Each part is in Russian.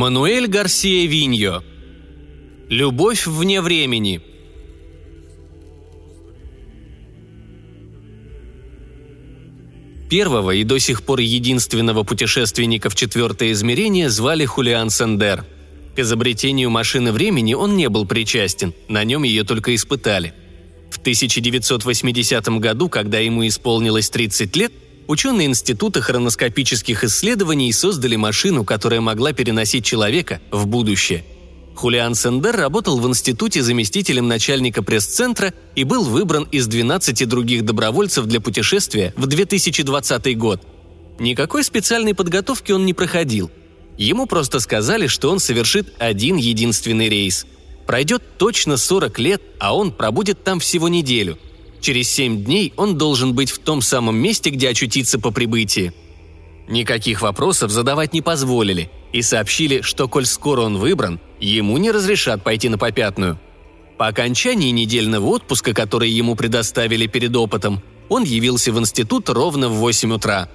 Мануэль Гарсия Виньо. Любовь вне времени. Первого и до сих пор единственного путешественника в четвертое измерение звали Хулиан Сендер. К изобретению машины времени он не был причастен, на нем ее только испытали. В 1980 году, когда ему исполнилось 30 лет, ученые Института хроноскопических исследований создали машину, которая могла переносить человека в будущее. Хулиан Сендер работал в институте заместителем начальника пресс-центра и был выбран из 12 других добровольцев для путешествия в 2020 год. Никакой специальной подготовки он не проходил. Ему просто сказали, что он совершит один единственный рейс. Пройдет точно 40 лет, а он пробудет там всего неделю – Через семь дней он должен быть в том самом месте, где очутиться по прибытии. Никаких вопросов задавать не позволили и сообщили, что коль скоро он выбран, ему не разрешат пойти на попятную. По окончании недельного отпуска, который ему предоставили перед опытом, он явился в институт ровно в 8 утра.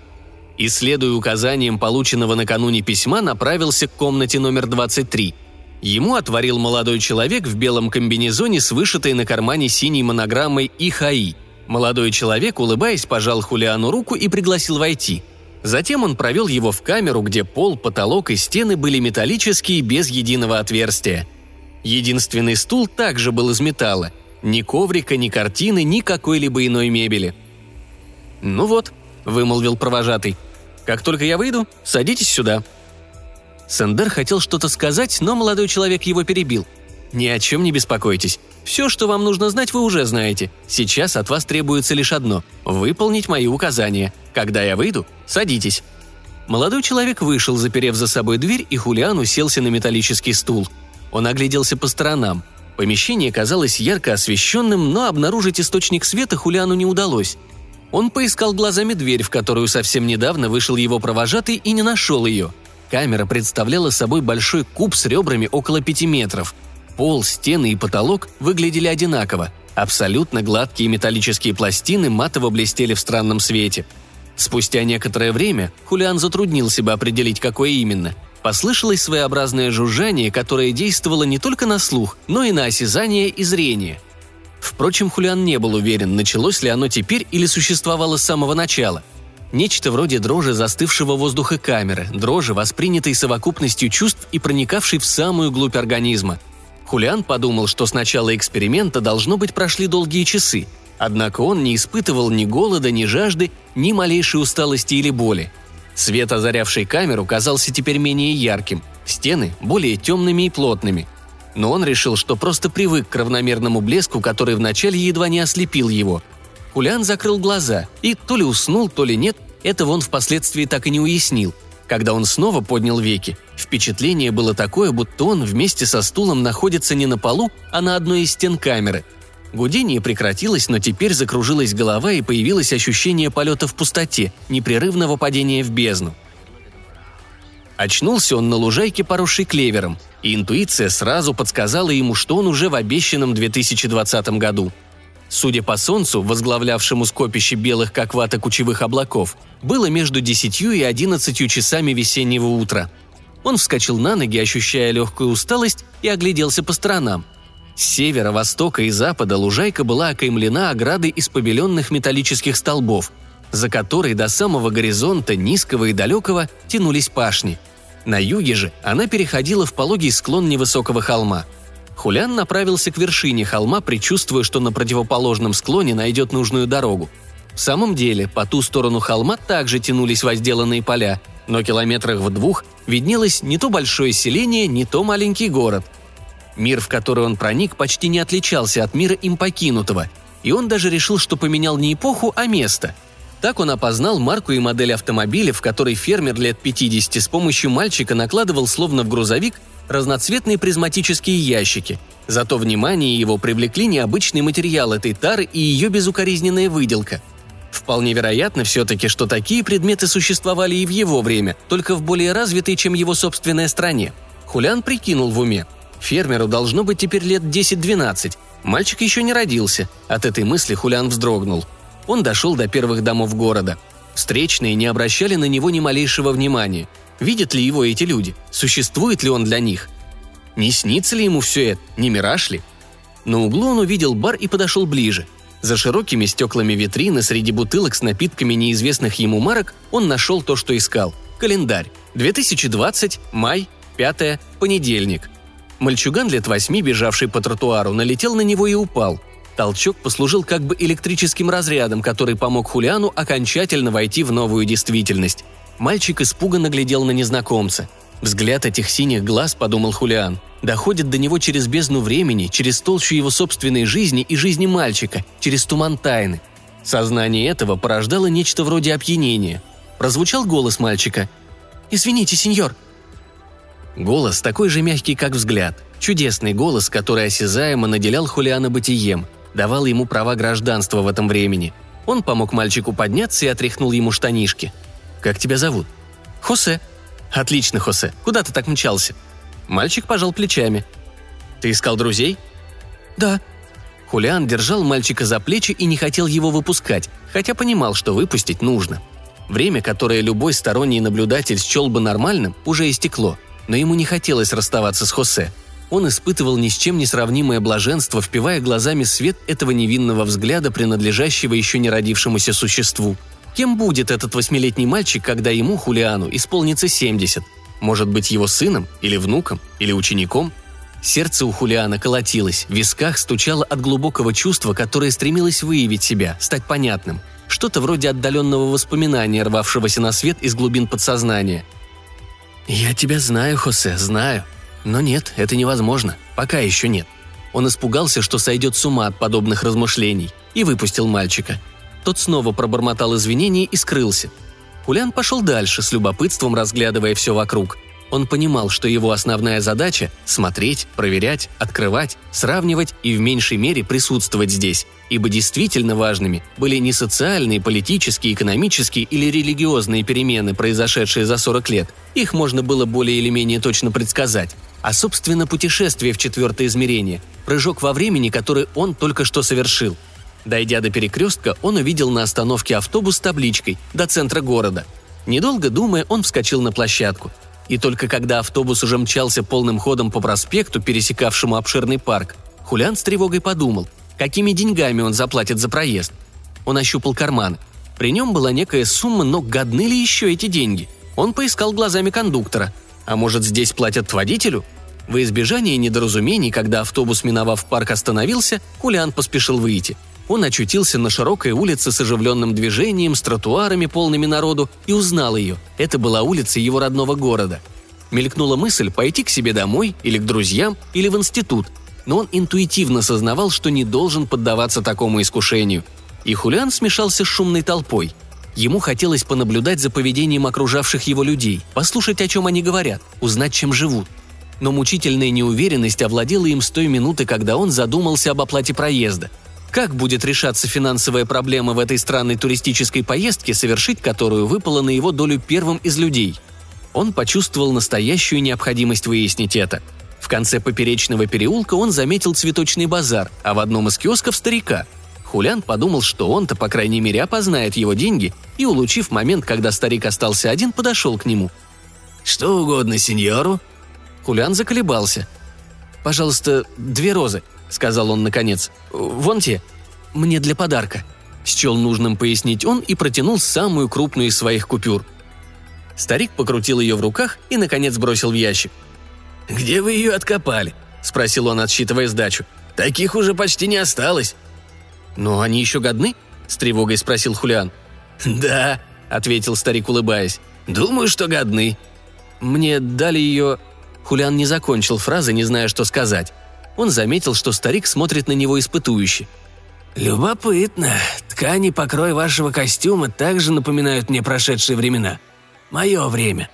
И, следуя указаниям полученного накануне письма, направился к комнате номер 23 – Ему отворил молодой человек в белом комбинезоне с вышитой на кармане синей монограммой «ИХАИ». Молодой человек, улыбаясь, пожал Хулиану руку и пригласил войти. Затем он провел его в камеру, где пол, потолок и стены были металлические без единого отверстия. Единственный стул также был из металла. Ни коврика, ни картины, ни какой-либо иной мебели. «Ну вот», — вымолвил провожатый. «Как только я выйду, садитесь сюда», Сендер хотел что-то сказать, но молодой человек его перебил. «Ни о чем не беспокойтесь. Все, что вам нужно знать, вы уже знаете. Сейчас от вас требуется лишь одно – выполнить мои указания. Когда я выйду, садитесь». Молодой человек вышел, заперев за собой дверь, и Хулиан уселся на металлический стул. Он огляделся по сторонам. Помещение казалось ярко освещенным, но обнаружить источник света Хулиану не удалось. Он поискал глазами дверь, в которую совсем недавно вышел его провожатый, и не нашел ее – Камера представляла собой большой куб с ребрами около пяти метров. Пол, стены и потолок выглядели одинаково. Абсолютно гладкие металлические пластины матово блестели в странном свете. Спустя некоторое время Хулиан затруднил себя определить, какое именно. Послышалось своеобразное жужжание, которое действовало не только на слух, но и на осязание и зрение. Впрочем, Хулиан не был уверен, началось ли оно теперь или существовало с самого начала – Нечто вроде дрожи застывшего воздуха камеры, дрожи, воспринятой совокупностью чувств и проникавшей в самую глубь организма. Хулиан подумал, что с начала эксперимента должно быть прошли долгие часы, однако он не испытывал ни голода, ни жажды, ни малейшей усталости или боли. Свет, озарявший камеру, казался теперь менее ярким, стены – более темными и плотными. Но он решил, что просто привык к равномерному блеску, который вначале едва не ослепил его – Хулиан закрыл глаза и то ли уснул, то ли нет, этого он впоследствии так и не уяснил. Когда он снова поднял веки, впечатление было такое, будто он вместе со стулом находится не на полу, а на одной из стен камеры. Гудение прекратилось, но теперь закружилась голова и появилось ощущение полета в пустоте, непрерывного падения в бездну. Очнулся он на лужайке, поросшей клевером, и интуиция сразу подсказала ему, что он уже в обещанном 2020 году – Судя по солнцу, возглавлявшему скопище белых как вата кучевых облаков, было между десятью и одиннадцатью часами весеннего утра. Он вскочил на ноги, ощущая легкую усталость, и огляделся по сторонам. С севера, востока и запада лужайка была окаймлена оградой из побеленных металлических столбов, за которой до самого горизонта, низкого и далекого, тянулись пашни. На юге же она переходила в пологий склон невысокого холма – Хулян направился к вершине холма, предчувствуя, что на противоположном склоне найдет нужную дорогу. В самом деле, по ту сторону холма также тянулись возделанные поля, но километрах в двух виднелось не то большое селение, не то маленький город. Мир, в который он проник, почти не отличался от мира им покинутого, и он даже решил, что поменял не эпоху, а место. Так он опознал марку и модель автомобиля, в который фермер лет 50 с помощью мальчика накладывал словно в грузовик разноцветные призматические ящики. Зато внимание его привлекли необычный материал этой тары и ее безукоризненная выделка. Вполне вероятно все-таки, что такие предметы существовали и в его время, только в более развитой, чем его собственная стране. Хулян прикинул в уме. Фермеру должно быть теперь лет 10-12. Мальчик еще не родился. От этой мысли Хулян вздрогнул. Он дошел до первых домов города. Встречные не обращали на него ни малейшего внимания – Видят ли его эти люди? Существует ли он для них? Не снится ли ему все это? Не мираж ли? На углу он увидел бар и подошел ближе. За широкими стеклами витрины среди бутылок с напитками неизвестных ему марок он нашел то, что искал. Календарь. 2020, май, 5, понедельник. Мальчуган лет восьми, бежавший по тротуару, налетел на него и упал. Толчок послужил как бы электрическим разрядом, который помог Хулиану окончательно войти в новую действительность. Мальчик испуганно глядел на незнакомца. Взгляд этих синих глаз, подумал Хулиан, доходит до него через бездну времени, через толщу его собственной жизни и жизни мальчика, через туман тайны. Сознание этого порождало нечто вроде опьянения. Прозвучал голос мальчика. «Извините, сеньор». Голос такой же мягкий, как взгляд. Чудесный голос, который осязаемо наделял Хулиана бытием, давал ему права гражданства в этом времени. Он помог мальчику подняться и отряхнул ему штанишки – «Как тебя зовут?» «Хосе». «Отлично, Хосе. Куда ты так мчался?» Мальчик пожал плечами. «Ты искал друзей?» «Да». Хулиан держал мальчика за плечи и не хотел его выпускать, хотя понимал, что выпустить нужно. Время, которое любой сторонний наблюдатель счел бы нормальным, уже истекло, но ему не хотелось расставаться с Хосе. Он испытывал ни с чем не сравнимое блаженство, впивая глазами свет этого невинного взгляда, принадлежащего еще не родившемуся существу – Кем будет этот восьмилетний мальчик, когда ему, Хулиану, исполнится 70? Может быть, его сыном, или внуком, или учеником? Сердце у Хулиана колотилось, в висках стучало от глубокого чувства, которое стремилось выявить себя, стать понятным. Что-то вроде отдаленного воспоминания, рвавшегося на свет из глубин подсознания. «Я тебя знаю, Хосе, знаю. Но нет, это невозможно. Пока еще нет». Он испугался, что сойдет с ума от подобных размышлений, и выпустил мальчика – тот снова пробормотал извинения и скрылся. Кулян пошел дальше, с любопытством разглядывая все вокруг. Он понимал, что его основная задача – смотреть, проверять, открывать, сравнивать и в меньшей мере присутствовать здесь, ибо действительно важными были не социальные, политические, экономические или религиозные перемены, произошедшие за 40 лет, их можно было более или менее точно предсказать, а собственно путешествие в четвертое измерение, прыжок во времени, который он только что совершил – Дойдя до перекрестка, он увидел на остановке автобус с табличкой «До центра города». Недолго думая, он вскочил на площадку. И только когда автобус уже мчался полным ходом по проспекту, пересекавшему обширный парк, Хулян с тревогой подумал, какими деньгами он заплатит за проезд. Он ощупал карманы. При нем была некая сумма, но годны ли еще эти деньги? Он поискал глазами кондуктора. А может, здесь платят водителю? Во избежание недоразумений, когда автобус, миновав парк, остановился, Хулиан поспешил выйти – он очутился на широкой улице с оживленным движением, с тротуарами, полными народу, и узнал ее. Это была улица его родного города. Мелькнула мысль пойти к себе домой, или к друзьям, или в институт, но он интуитивно сознавал, что не должен поддаваться такому искушению. И Хулиан смешался с шумной толпой. Ему хотелось понаблюдать за поведением окружавших его людей, послушать, о чем они говорят, узнать, чем живут. Но мучительная неуверенность овладела им с той минуты, когда он задумался об оплате проезда – как будет решаться финансовая проблема в этой странной туристической поездке, совершить которую выпало на его долю первым из людей? Он почувствовал настоящую необходимость выяснить это. В конце поперечного переулка он заметил цветочный базар, а в одном из киосков старика. Хулян подумал, что он-то, по крайней мере, опознает его деньги, и, улучив момент, когда старик остался один, подошел к нему. «Что угодно сеньору?» Хулян заколебался. «Пожалуйста, две розы», сказал он наконец. «Вон те. Мне для подарка». Счел нужным пояснить он и протянул самую крупную из своих купюр. Старик покрутил ее в руках и, наконец, бросил в ящик. «Где вы ее откопали?» – спросил он, отсчитывая сдачу. «Таких уже почти не осталось». «Но они еще годны?» – с тревогой спросил Хулиан. «Да», – ответил старик, улыбаясь. «Думаю, что годны». «Мне дали ее...» Хулиан не закончил фразы, не зная, что сказать. Он заметил, что старик смотрит на него испытующе. «Любопытно. Ткани покрой вашего костюма также напоминают мне прошедшие времена. Мое время».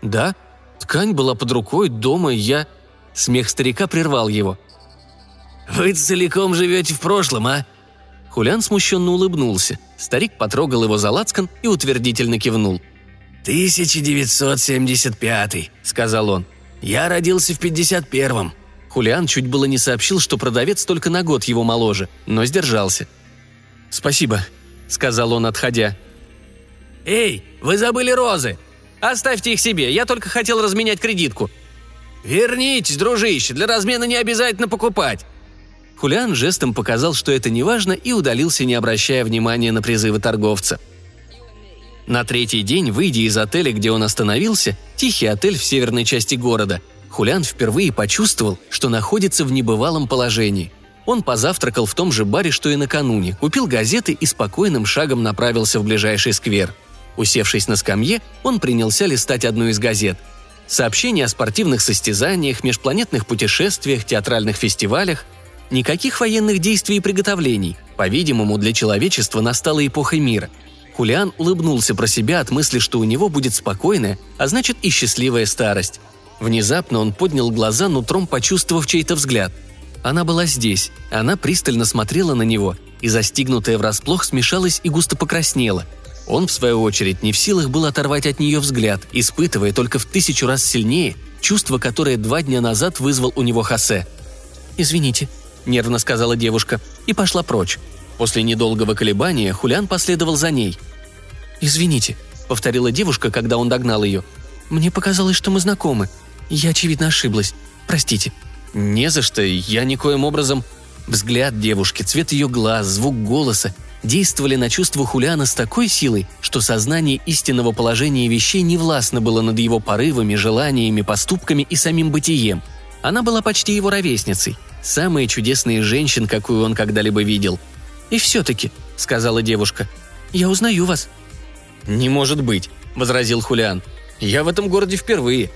«Да? Ткань была под рукой, дома, я...» Смех старика прервал его. «Вы целиком живете в прошлом, а?» Хулян смущенно улыбнулся. Старик потрогал его за лацкан и утвердительно кивнул. «1975», — сказал он. «Я родился в 51-м. Хулиан чуть было не сообщил, что продавец только на год его моложе, но сдержался. «Спасибо», — сказал он, отходя. «Эй, вы забыли розы!» Оставьте их себе, я только хотел разменять кредитку». «Вернитесь, дружище, для размена не обязательно покупать». Хулиан жестом показал, что это не важно, и удалился, не обращая внимания на призывы торговца. На третий день, выйдя из отеля, где он остановился, тихий отель в северной части города, Хулиан впервые почувствовал, что находится в небывалом положении. Он позавтракал в том же баре, что и накануне, купил газеты и спокойным шагом направился в ближайший сквер. Усевшись на скамье, он принялся листать одну из газет. Сообщения о спортивных состязаниях, межпланетных путешествиях, театральных фестивалях. Никаких военных действий и приготовлений. По-видимому, для человечества настала эпоха мира. Хулиан улыбнулся про себя от мысли, что у него будет спокойная, а значит и счастливая старость. Внезапно он поднял глаза, нутром почувствовав чей-то взгляд. Она была здесь, она пристально смотрела на него, и застигнутая врасплох смешалась и густо покраснела. Он, в свою очередь, не в силах был оторвать от нее взгляд, испытывая только в тысячу раз сильнее чувство, которое два дня назад вызвал у него Хосе. «Извините», – нервно сказала девушка, и пошла прочь. После недолгого колебания Хулиан последовал за ней. «Извините», – повторила девушка, когда он догнал ее. «Мне показалось, что мы знакомы. Я, очевидно, ошиблась. Простите». «Не за что, я никоим образом...» Взгляд девушки, цвет ее глаз, звук голоса действовали на чувство Хулиана с такой силой, что сознание истинного положения вещей не властно было над его порывами, желаниями, поступками и самим бытием. Она была почти его ровесницей, самая чудесная женщина, какую он когда-либо видел. «И все-таки», — сказала девушка, — «я узнаю вас». «Не может быть», — возразил Хулиан. «Я в этом городе впервые.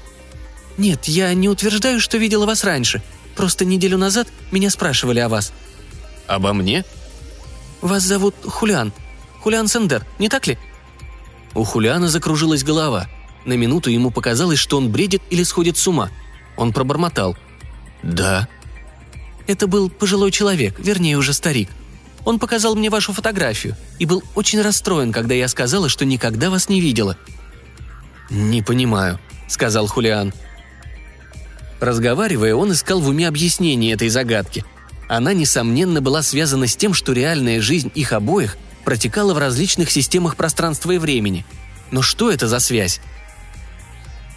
«Нет, я не утверждаю, что видела вас раньше. Просто неделю назад меня спрашивали о вас». «Обо мне?» «Вас зовут Хулиан. Хулиан Сендер, не так ли?» У Хулиана закружилась голова. На минуту ему показалось, что он бредит или сходит с ума. Он пробормотал. «Да». «Это был пожилой человек, вернее, уже старик. Он показал мне вашу фотографию и был очень расстроен, когда я сказала, что никогда вас не видела». «Не понимаю», — сказал Хулиан. Разговаривая, он искал в уме объяснение этой загадки. Она, несомненно, была связана с тем, что реальная жизнь их обоих протекала в различных системах пространства и времени. Но что это за связь?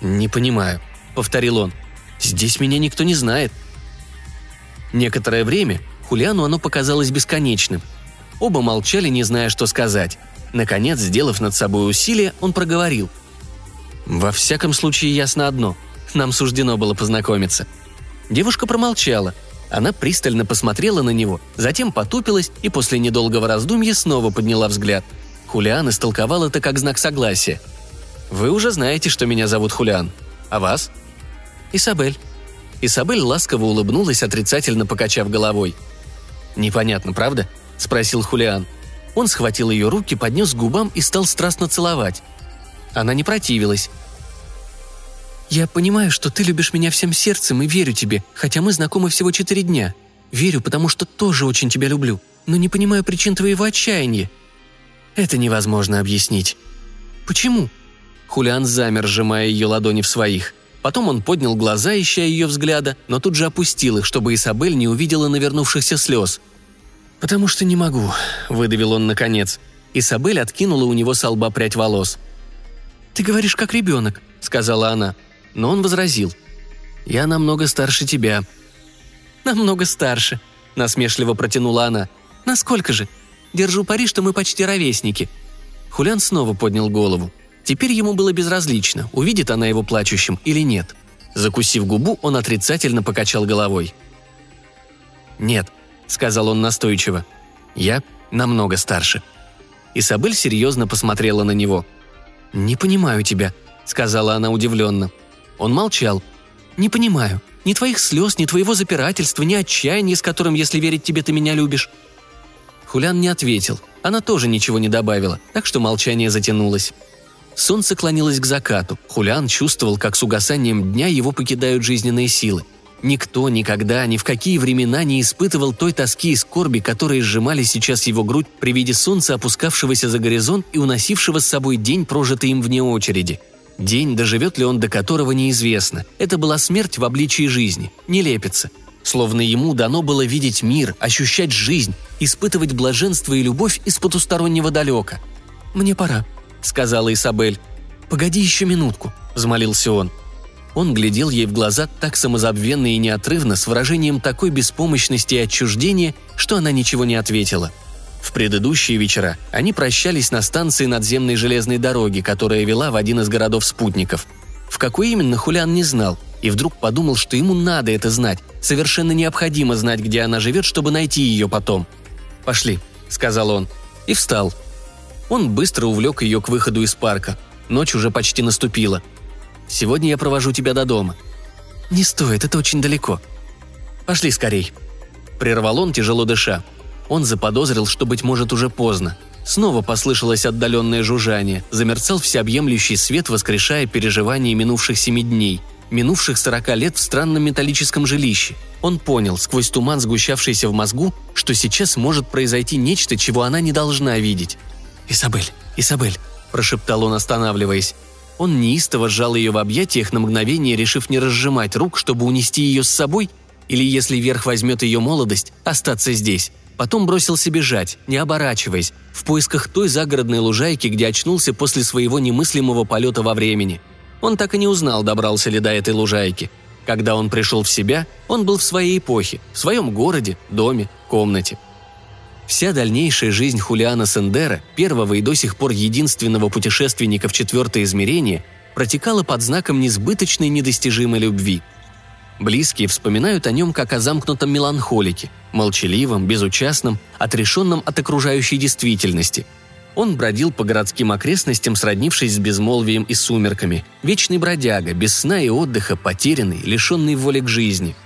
«Не понимаю», — повторил он. «Здесь меня никто не знает». Некоторое время Хулиану оно показалось бесконечным. Оба молчали, не зная, что сказать. Наконец, сделав над собой усилие, он проговорил. «Во всяком случае, ясно одно. Нам суждено было познакомиться». Девушка промолчала. Она пристально посмотрела на него, затем потупилась и после недолгого раздумья снова подняла взгляд. Хулиан истолковал это как знак согласия. «Вы уже знаете, что меня зовут Хулиан. А вас?» «Исабель». Исабель ласково улыбнулась, отрицательно покачав головой. «Непонятно, правда?» – спросил Хулиан. Он схватил ее руки, поднес к губам и стал страстно целовать. Она не противилась, «Я понимаю, что ты любишь меня всем сердцем и верю тебе, хотя мы знакомы всего четыре дня. Верю, потому что тоже очень тебя люблю, но не понимаю причин твоего отчаяния». «Это невозможно объяснить». «Почему?» Хулиан замер, сжимая ее ладони в своих. Потом он поднял глаза, ища ее взгляда, но тут же опустил их, чтобы Изабель не увидела навернувшихся слез. «Потому что не могу», — выдавил он наконец. Исабель откинула у него со лба прядь волос. «Ты говоришь, как ребенок», — сказала она но он возразил. «Я намного старше тебя». «Намного старше», — насмешливо протянула она. «Насколько же? Держу пари, что мы почти ровесники». Хулян снова поднял голову. Теперь ему было безразлично, увидит она его плачущим или нет. Закусив губу, он отрицательно покачал головой. «Нет», — сказал он настойчиво, — «я намного старше». Исабель серьезно посмотрела на него. «Не понимаю тебя», — сказала она удивленно. Он молчал. «Не понимаю. Ни твоих слез, ни твоего запирательства, ни отчаяния, с которым, если верить тебе, ты меня любишь». Хулян не ответил. Она тоже ничего не добавила, так что молчание затянулось. Солнце клонилось к закату. Хулян чувствовал, как с угасанием дня его покидают жизненные силы. Никто никогда, ни в какие времена не испытывал той тоски и скорби, которые сжимали сейчас его грудь при виде солнца, опускавшегося за горизонт и уносившего с собой день, прожитый им вне очереди – День, доживет ли он до которого, неизвестно. Это была смерть в обличии жизни, не лепится. Словно ему дано было видеть мир, ощущать жизнь, испытывать блаженство и любовь из потустороннего далека. «Мне пора», — сказала Исабель. «Погоди еще минутку», – взмолился он. Он глядел ей в глаза так самозабвенно и неотрывно, с выражением такой беспомощности и отчуждения, что она ничего не ответила. В предыдущие вечера они прощались на станции надземной железной дороги, которая вела в один из городов-спутников. В какой именно Хулиан не знал, и вдруг подумал, что ему надо это знать, совершенно необходимо знать, где она живет, чтобы найти ее потом. «Пошли», — сказал он, и встал. Он быстро увлек ее к выходу из парка. Ночь уже почти наступила. «Сегодня я провожу тебя до дома». «Не стоит, это очень далеко». «Пошли скорей». Прервал он, тяжело дыша. Он заподозрил, что, быть может, уже поздно. Снова послышалось отдаленное жужжание, замерцал всеобъемлющий свет, воскрешая переживания минувших семи дней, минувших сорока лет в странном металлическом жилище. Он понял, сквозь туман, сгущавшийся в мозгу, что сейчас может произойти нечто, чего она не должна видеть. «Изабель, Изабель», – прошептал он, останавливаясь. Он неистово сжал ее в объятиях на мгновение, решив не разжимать рук, чтобы унести ее с собой, или, если верх возьмет ее молодость, остаться здесь. Потом бросился бежать, не оборачиваясь, в поисках той загородной лужайки, где очнулся после своего немыслимого полета во времени. Он так и не узнал, добрался ли до этой лужайки. Когда он пришел в себя, он был в своей эпохе, в своем городе, доме, комнате. Вся дальнейшая жизнь Хулиана Сендера, первого и до сих пор единственного путешественника в четвертое измерение, протекала под знаком несбыточной недостижимой любви. Близкие вспоминают о нем как о замкнутом меланхолике, молчаливом, безучастном, отрешенном от окружающей действительности. Он бродил по городским окрестностям, сроднившись с безмолвием и сумерками, вечный бродяга, без сна и отдыха, потерянный, лишенный воли к жизни –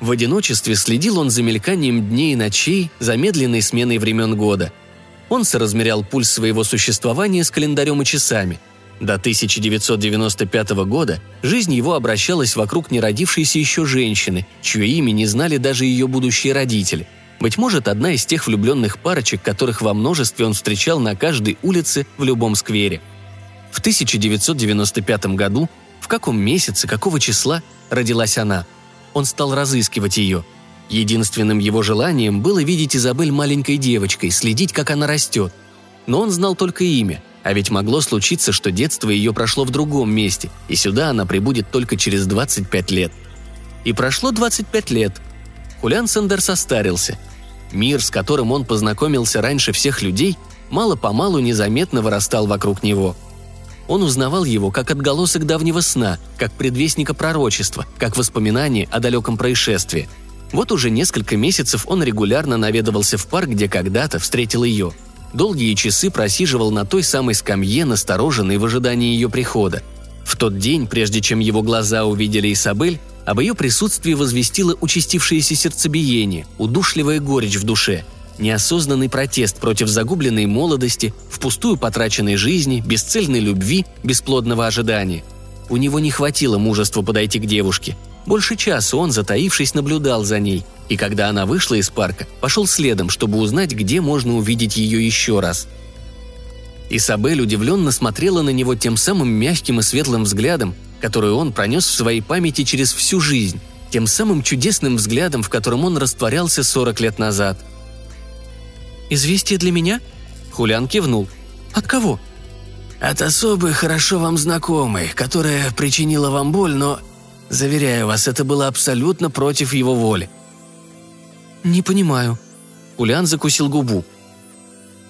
в одиночестве следил он за мельканием дней и ночей, замедленной сменой времен года. Он соразмерял пульс своего существования с календарем и часами. До 1995 года жизнь его обращалась вокруг неродившейся еще женщины, чье имя не знали даже ее будущие родители. Быть может, одна из тех влюбленных парочек, которых во множестве он встречал на каждой улице в любом сквере. В 1995 году, в каком месяце, какого числа, родилась она – он стал разыскивать ее. Единственным его желанием было видеть Изабель маленькой девочкой, следить, как она растет. Но он знал только имя, а ведь могло случиться, что детство ее прошло в другом месте, и сюда она прибудет только через 25 лет. И прошло 25 лет. Хулиан Сендер состарился. Мир, с которым он познакомился раньше всех людей, мало-помалу незаметно вырастал вокруг него – он узнавал его как отголосок давнего сна, как предвестника пророчества, как воспоминание о далеком происшествии. Вот уже несколько месяцев он регулярно наведывался в парк, где когда-то встретил ее. Долгие часы просиживал на той самой скамье, настороженной в ожидании ее прихода. В тот день, прежде чем его глаза увидели Исабель, об ее присутствии возвестило участившееся сердцебиение, удушливая горечь в душе – неосознанный протест против загубленной молодости, впустую потраченной жизни, бесцельной любви, бесплодного ожидания. У него не хватило мужества подойти к девушке. Больше часа он, затаившись, наблюдал за ней, и когда она вышла из парка, пошел следом, чтобы узнать, где можно увидеть ее еще раз. Исабель удивленно смотрела на него тем самым мягким и светлым взглядом, который он пронес в своей памяти через всю жизнь, тем самым чудесным взглядом, в котором он растворялся 40 лет назад – «Известие для меня?» Хулиан кивнул. «От кого?» «От особой, хорошо вам знакомой, которая причинила вам боль, но, заверяю вас, это было абсолютно против его воли». «Не понимаю». Хулиан закусил губу.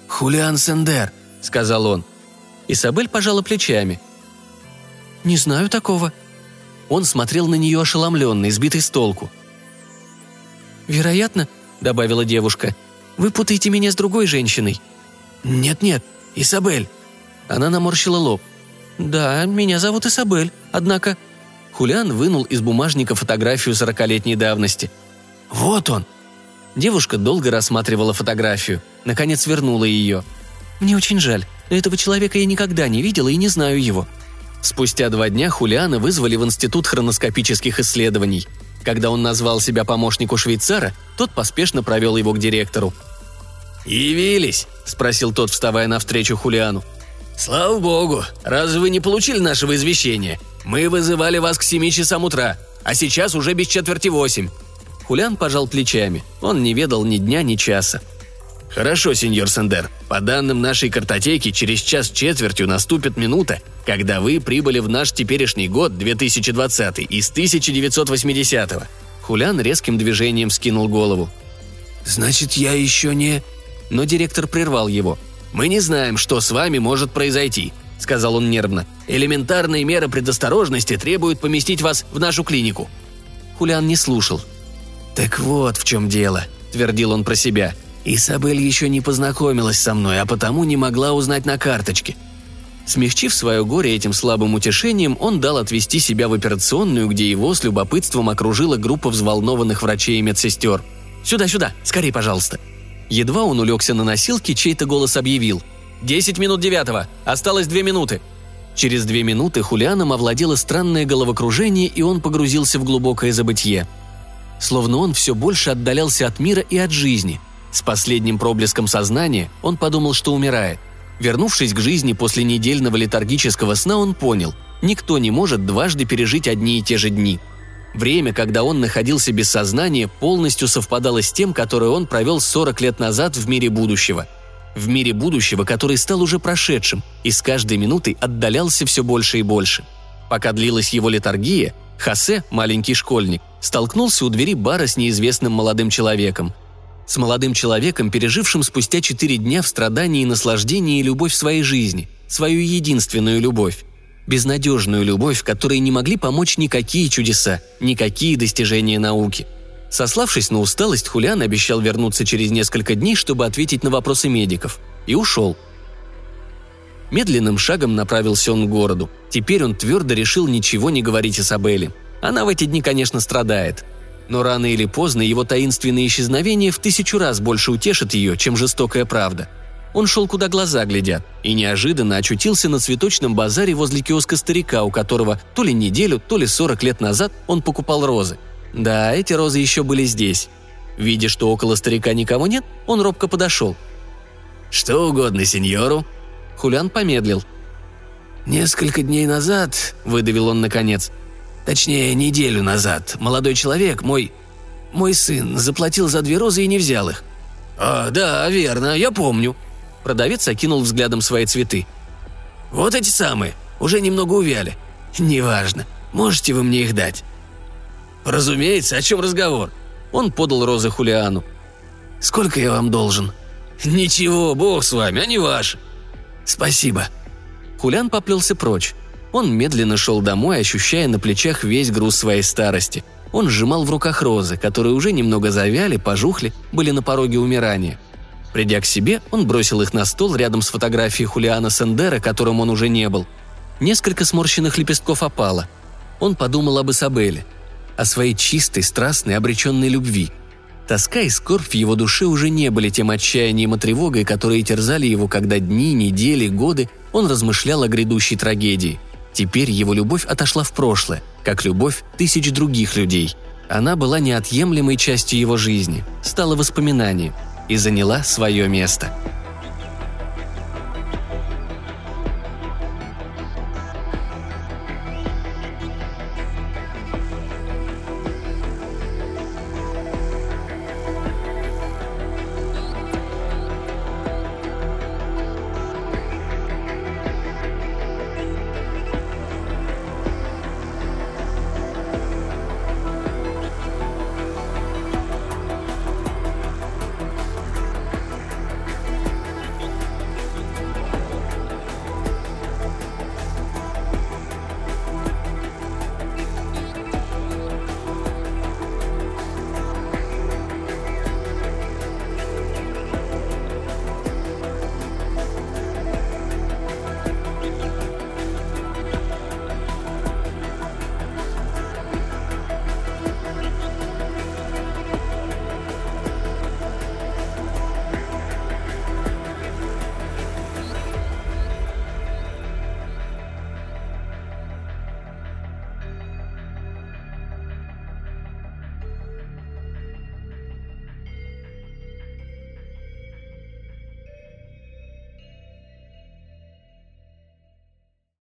«Хулиан Сендер», — сказал он. Исабель пожала плечами. «Не знаю такого». Он смотрел на нее ошеломленный, сбитый с толку. «Вероятно», — добавила девушка, — вы путаете меня с другой женщиной». «Нет-нет, Исабель». Она наморщила лоб. «Да, меня зовут Исабель, однако...» Хулиан вынул из бумажника фотографию сорокалетней давности. «Вот он!» Девушка долго рассматривала фотографию. Наконец вернула ее. «Мне очень жаль, но этого человека я никогда не видела и не знаю его». Спустя два дня Хулиана вызвали в Институт хроноскопических исследований. Когда он назвал себя помощнику швейцара, тот поспешно провел его к директору. «Явились?» – спросил тот, вставая навстречу Хулиану. «Слава богу! Разве вы не получили нашего извещения? Мы вызывали вас к семи часам утра, а сейчас уже без четверти восемь». Хулиан пожал плечами. Он не ведал ни дня, ни часа. «Хорошо, сеньор Сендер. По данным нашей картотеки, через час четвертью наступит минута, когда вы прибыли в наш теперешний год, 2020, из 1980-го». Хулян резким движением скинул голову. «Значит, я еще не...» Но директор прервал его. «Мы не знаем, что с вами может произойти», — сказал он нервно. «Элементарные меры предосторожности требуют поместить вас в нашу клинику». Хулян не слушал. «Так вот в чем дело», — твердил он про себя. Исабель еще не познакомилась со мной, а потому не могла узнать на карточке. Смягчив свое горе этим слабым утешением, он дал отвести себя в операционную, где его с любопытством окружила группа взволнованных врачей и медсестер. «Сюда, сюда! Скорей, пожалуйста!» Едва он улегся на носилки, чей-то голос объявил. «Десять минут девятого! Осталось две минуты!» Через две минуты Хулианом овладело странное головокружение, и он погрузился в глубокое забытье. Словно он все больше отдалялся от мира и от жизни – с последним проблеском сознания он подумал, что умирает. Вернувшись к жизни после недельного летаргического сна, он понял – никто не может дважды пережить одни и те же дни. Время, когда он находился без сознания, полностью совпадало с тем, которое он провел 40 лет назад в мире будущего. В мире будущего, который стал уже прошедшим, и с каждой минутой отдалялся все больше и больше. Пока длилась его летаргия, Хосе, маленький школьник, столкнулся у двери бара с неизвестным молодым человеком – с молодым человеком, пережившим спустя четыре дня в страдании и наслаждении любовь своей жизни, свою единственную любовь. Безнадежную любовь, которой не могли помочь никакие чудеса, никакие достижения науки. Сославшись на усталость, Хулиан обещал вернуться через несколько дней, чтобы ответить на вопросы медиков. И ушел. Медленным шагом направился он к городу. Теперь он твердо решил ничего не говорить Исабелле. Она в эти дни, конечно, страдает – но рано или поздно его таинственное исчезновение в тысячу раз больше утешит ее, чем жестокая правда. Он шел, куда глаза глядят, и неожиданно очутился на цветочном базаре возле киоска старика, у которого то ли неделю, то ли сорок лет назад он покупал розы. Да, эти розы еще были здесь. Видя, что около старика никого нет, он робко подошел. «Что угодно сеньору?» Хулян помедлил. «Несколько дней назад», — выдавил он наконец, Точнее, неделю назад. Молодой человек, мой... Мой сын, заплатил за две розы и не взял их. «А, да, верно, я помню». Продавец окинул взглядом свои цветы. «Вот эти самые, уже немного увяли. Неважно, можете вы мне их дать?» «Разумеется, о чем разговор?» Он подал розы Хулиану. «Сколько я вам должен?» «Ничего, бог с вами, они ваши». «Спасибо». Хулиан поплелся прочь. Он медленно шел домой, ощущая на плечах весь груз своей старости. Он сжимал в руках розы, которые уже немного завяли, пожухли, были на пороге умирания. Придя к себе, он бросил их на стол рядом с фотографией Хулиана Сендера, которым он уже не был. Несколько сморщенных лепестков опало. Он подумал об Исабеле, о своей чистой, страстной, обреченной любви. Тоска и скорбь в его душе уже не были тем отчаянием и тревогой, которые терзали его, когда дни, недели, годы он размышлял о грядущей трагедии – Теперь его любовь отошла в прошлое, как любовь тысяч других людей. Она была неотъемлемой частью его жизни, стала воспоминанием и заняла свое место –